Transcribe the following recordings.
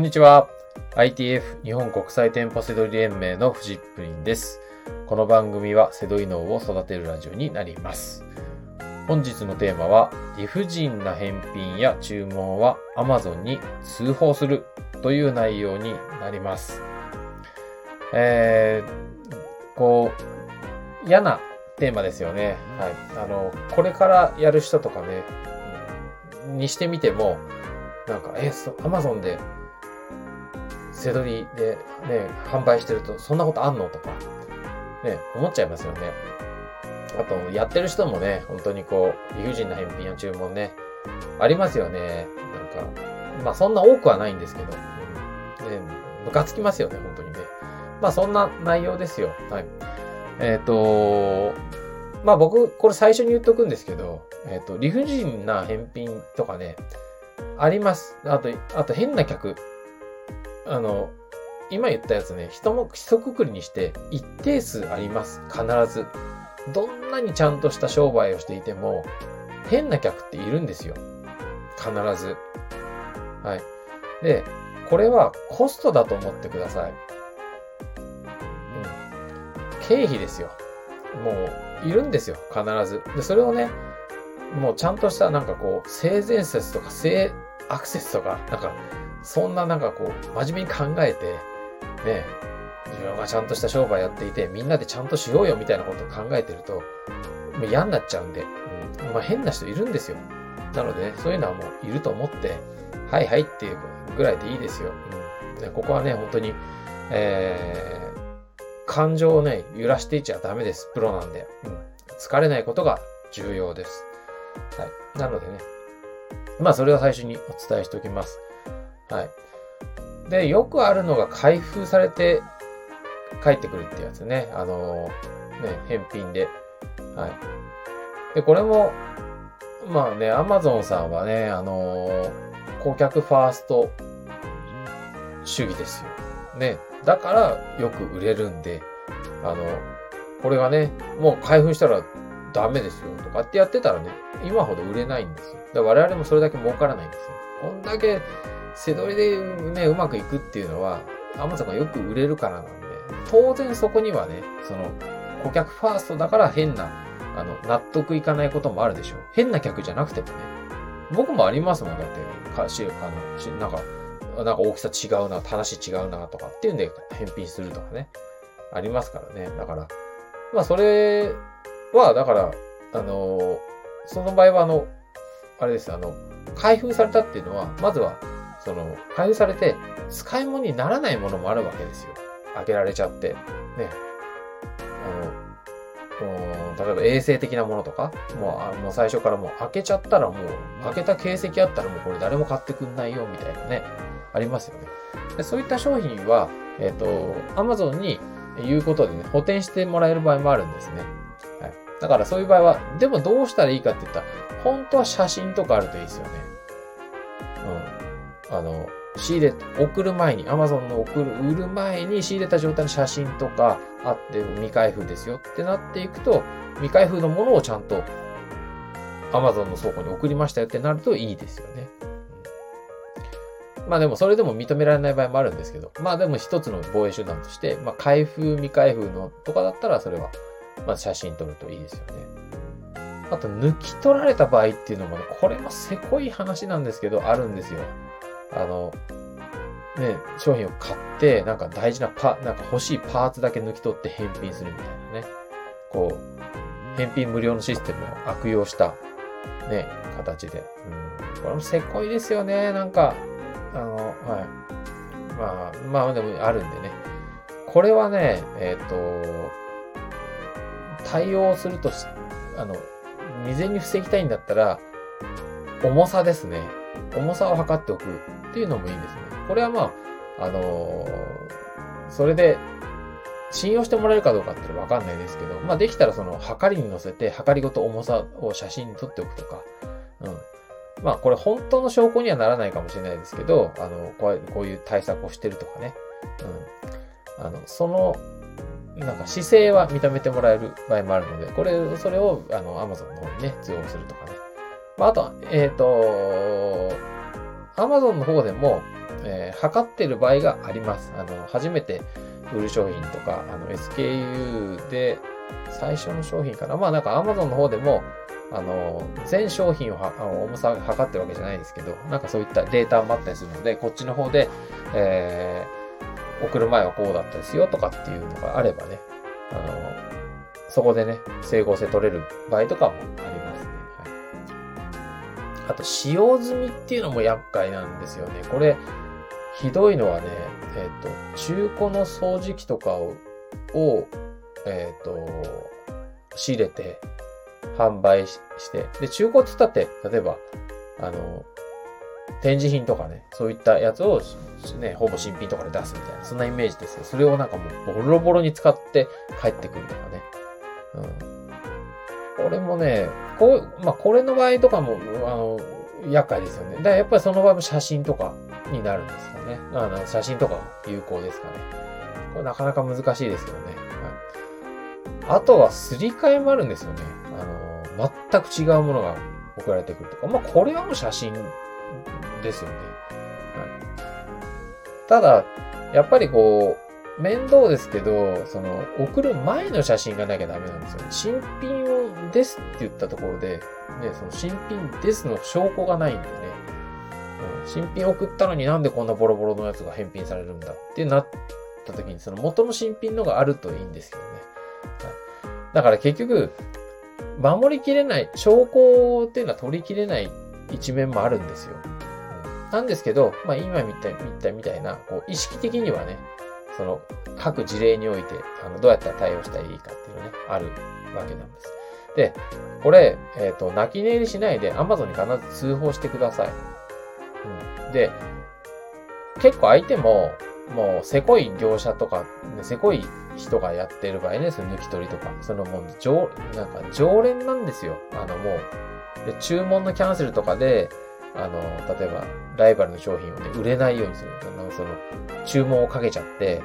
こんにちは。ITF 日本国際店舗セドリ連盟のフジップリンです。この番組はセドリ脳を育てるラジオになります。本日のテーマは、理不尽な返品や注文は Amazon に通報するという内容になります。えー、こう、嫌なテーマですよね。はい。あの、これからやる人とかね、にしてみても、なんか、え、そ、アマゾンで、セドリでね、販売してると、そんなことあんの？とか、ね、思っちゃいますよね。あと、やってる人もね、本当にこう、理不尽な返品や注文ね、ありますよね。なんか、まあそんな多くはないんですけど、うん、ね、ムカつきますよね、本当にね。まあそんな内容ですよ。はい。えっ、と、まあ僕、これ最初に言っとくんですけど、えっ、と、理不尽な返品とかね、あります。あと、あと変な客。あの、今言ったやつね、人も一括りにして一定数あります。必ず。どんなにちゃんとした商売をしていても、変な客っているんですよ。必ず。はい。で、これはコストだと思ってください。うん。経費ですよ。もう、いるんですよ。必ず。で、それをね、もうちゃんとしたなんかこう、性善説とか性アクセスとか、なんか、そんななんかこう、真面目に考えて、ね、自分がちゃんとした商売やっていて、みんなでちゃんとしようよみたいなことを考えてると、もう嫌になっちゃうんで、うん、まあ変な人いるんですよ。なのでね、そういうのはもういると思って、はいはいっていうぐらいでいいですよ。うん、でここはね、本当に、えー、感情をね、揺らしていっちゃダメです。プロなんで。うん、疲れないことが重要です。はい。なのでね。まあ、それを最初にお伝えしておきます。はい。で、よくあるのが開封されて帰ってくるってやつね。あのー、ね、返品で。はい。で、これも、まあね、アマゾンさんはね、あのー、顧客ファースト主義ですよ。ね。だからよく売れるんで、あの、これがね、もう開封したらダメですよとかってやってたらね、今ほど売れないんですよ。だから我々もそれだけ儲からないんですよ。こんだけ背取りでね、うまくいくっていうのは、アマゾンがよく売れるからなんで、当然そこにはね、その、顧客ファーストだから変な、あの、納得いかないこともあるでしょう。変な客じゃなくてもね。僕もありますもん、だって、かし、あの、しなんか、なんか大きさ違うな、話違うな、とかっていうんで返品するとかね。ありますからね。だから、まあそれは、だから、あの、その場合はあの、あれです、あの、開封されたっていうのは、まずは、その、開封されて、使い物にならないものもあるわけですよ。開けられちゃって。ね。あの、例えば衛生的なものとか、もう、あもう最初からもう開けちゃったらもう、開けた形跡あったらもうこれ誰も買ってくんないよ、みたいなね。ありますよね。でそういった商品は、えっ、ー、と、Amazon に言うことでね、補填してもらえる場合もあるんですね。はい。だからそういう場合は、でもどうしたらいいかって言ったら、本当は写真とかあるといいですよね。あの、仕入れ、送る前に、Amazon の送る、売る前に仕入れた状態の写真とかあって未開封ですよってなっていくと、未開封のものをちゃんと Amazon の倉庫に送りましたよってなるといいですよね。まあでもそれでも認められない場合もあるんですけど、まあでも一つの防衛手段として、まあ開封未開封のとかだったらそれは、まあ写真撮るといいですよね。あと抜き取られた場合っていうのもね、これもせこい話なんですけど、あるんですよ。あの、ね、商品を買って、なんか大事なパ、なんか欲しいパーツだけ抜き取って返品するみたいなね。こう、返品無料のシステムを悪用した、ね、形で。うん。これもせこいですよね、なんか。あの、はい。まあ、まあでもあるんでね。これはね、えっ、ー、と、対応するとしあの、未然に防ぎたいんだったら、重さですね。重さを測っておくっていうのもいいんですね。これはまあ、あのー、それで、信用してもらえるかどうかってわかんないですけど、まあできたらその、測りに乗せて、測りごと重さを写真に撮っておくとか、うん。まあこれ本当の証拠にはならないかもしれないですけど、あの、こういうこういう対策をしてるとかね。うん。あの、その、なんか姿勢は認めてもらえる場合もあるので、これ、それを、あの、Amazon の方にね、通報するとかね。まあ、あとは、えっ、ー、と、Amazon の方でも、えー、測ってる場合があります。あの、初めて売る商品とか、あの、SKU で最初の商品かな。まあなんか Amazon の方でも、あの、全商品をはあの重さを測ってるわけじゃないですけど、なんかそういったデータもあったりするので、こっちの方で、えー、送る前はこうだったですよとかっていうのがあればね、あの、そこでね、整合性取れる場合とかもあ。あと、使用済みっていうのも厄介なんですよね。これ、ひどいのはね、えっ、ー、と、中古の掃除機とかを、をえっ、ー、と、仕入れて、販売して、で、中古って言ったって、例えば、あの、展示品とかね、そういったやつを、ね、ほぼ新品とかで出すみたいな、そんなイメージですよ。それをなんかもうボロボロに使って帰ってくるとかね。うん。これもね、こう、まあ、これの場合とかも、あの、厄介ですよね。だからやっぱりその場合も写真とかになるんですかね。あの写真とか有効ですかね。これなかなか難しいですけどね。はい、あとはすり替えもあるんですよね。あの、全く違うものが送られてくるとか。まあ、これはもう写真ですよね。はい、ただ、やっぱりこう、面倒ですけど、その、送る前の写真がなきゃダメなんですよ。新品をですって言ったところで、ね、その新品ですの証拠がないんでね。うん、新品送ったのになんでこんなボロボロのやつが返品されるんだってなった時に、その元の新品のがあるといいんですけどね。はい、だから結局、守りきれない、証拠っていうのは取りきれない一面もあるんですよ。なんですけど、まあ今見た見たみたいな、こう意識的にはね、その各事例において、あの、どうやったら対応したらいいかっていうのね、あるわけなんです。で、これ、えっ、ー、と、泣き寝入りしないで Amazon に必ず通報してください。うん。で、結構相手も、もう、せこい業者とか、せこい人がやってる場合ね、その抜き取りとか、そのもう、常、なんか常連なんですよ。あのもう、で、注文のキャンセルとかで、あの、例えば、ライバルの商品をね、売れないようにする。あの、その、注文をかけちゃって、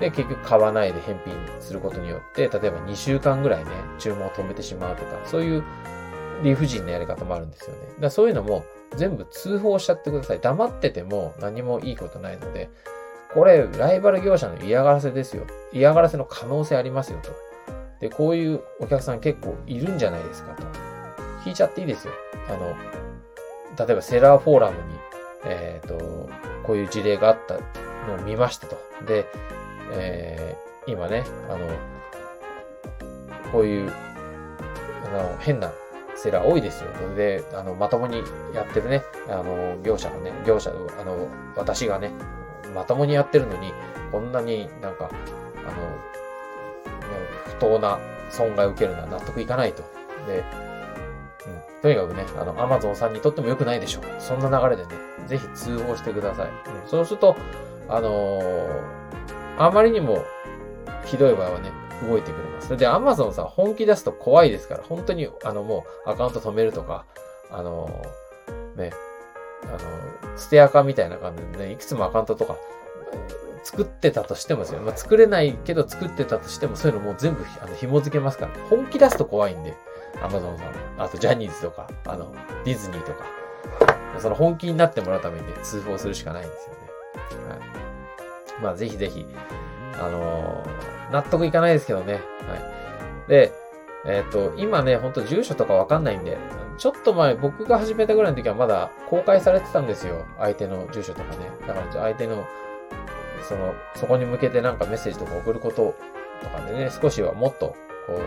で、結局買わないで返品することによって、例えば2週間ぐらいね、注文を止めてしまうとか、そういう理不尽なやり方もあるんですよね。だそういうのも全部通報しちゃってください。黙ってても何もいいことないので、これ、ライバル業者の嫌がらせですよ。嫌がらせの可能性ありますよと。で、こういうお客さん結構いるんじゃないですかと。聞いちゃっていいですよ。あの、例えばセラーフォーラムに、えっ、ー、と、こういう事例があったのを見ましたと。で、えー、今ね、あの、こういう、あの、変なセラー多いですよ。それで、あの、まともにやってるね、あの、業者がね、業者、あの、私がね、まともにやってるのに、こんなになんか、あの、不当な損害を受けるのは納得いかないと。で、うんとにかくね、あの、アマゾンさんにとっても良くないでしょう。そんな流れでね、ぜひ通報してください。うん、そうすると、あのー、あまりにもひどい場合はね、動いてくれます。で、アマゾンさん本気出すと怖いですから、本当に、あの、もうアカウント止めるとか、あの、ね、あの、捨てアカみたいな感じでね、いくつもアカウントとか、作ってたとしてもですよ。まあ、作れないけど作ってたとしても、そういうのもう全部あの紐付けますから、本気出すと怖いんで。アマゾンさん、あとジャニーズとか、あの、ディズニーとか、その本気になってもらうためにね、通報するしかないんですよね。はい。まあ、ぜひぜひ、あのー、納得いかないですけどね。はい。で、えっ、ー、と、今ね、ほんと住所とかわかんないんで、ちょっと前、僕が始めたぐらいの時はまだ公開されてたんですよ。相手の住所とかね。だから、相手の、その、そこに向けてなんかメッセージとか送ることとかでね、少しはもっと、こ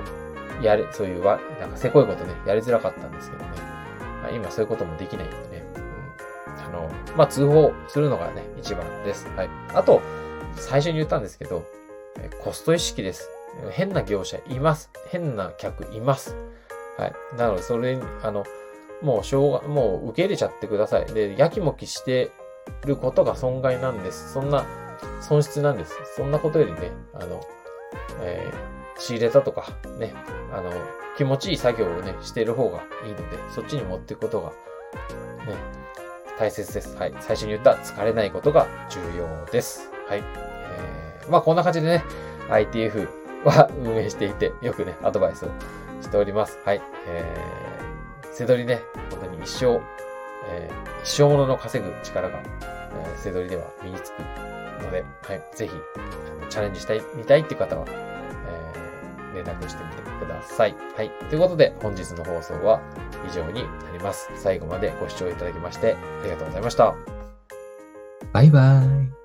う、やれ、そういうわ、なんかせこいことね、やりづらかったんですけどね。今そういうこともできないんでね。うん。あの、まあ、通報するのがね、一番です。はい。あと、最初に言ったんですけど、コスト意識です。変な業者います。変な客います。はい。なので、それに、あの、もう、しょうが、もう受け入れちゃってください。で、やきもきしてることが損害なんです。そんな、損失なんです。そんなことよりね、あの、えー仕入れたとか、ね、あの、気持ちいい作業をね、してる方がいいので、そっちに持っていくことが、ね、大切です。はい。最初に言った疲れないことが重要です。はい。えー、まあこんな感じでね、ITF は運営していて、よくね、アドバイスをしております。はい。えー、せどりね、本当に一生、えー、一生ものの稼ぐ力がえー、背取りでは身につくので、はい、ぜひ、チャレンジしたい、見たいっていう方は、えー、連絡してみてください。はい。ということで、本日の放送は以上になります。最後までご視聴いただきまして、ありがとうございました。バイバーイ。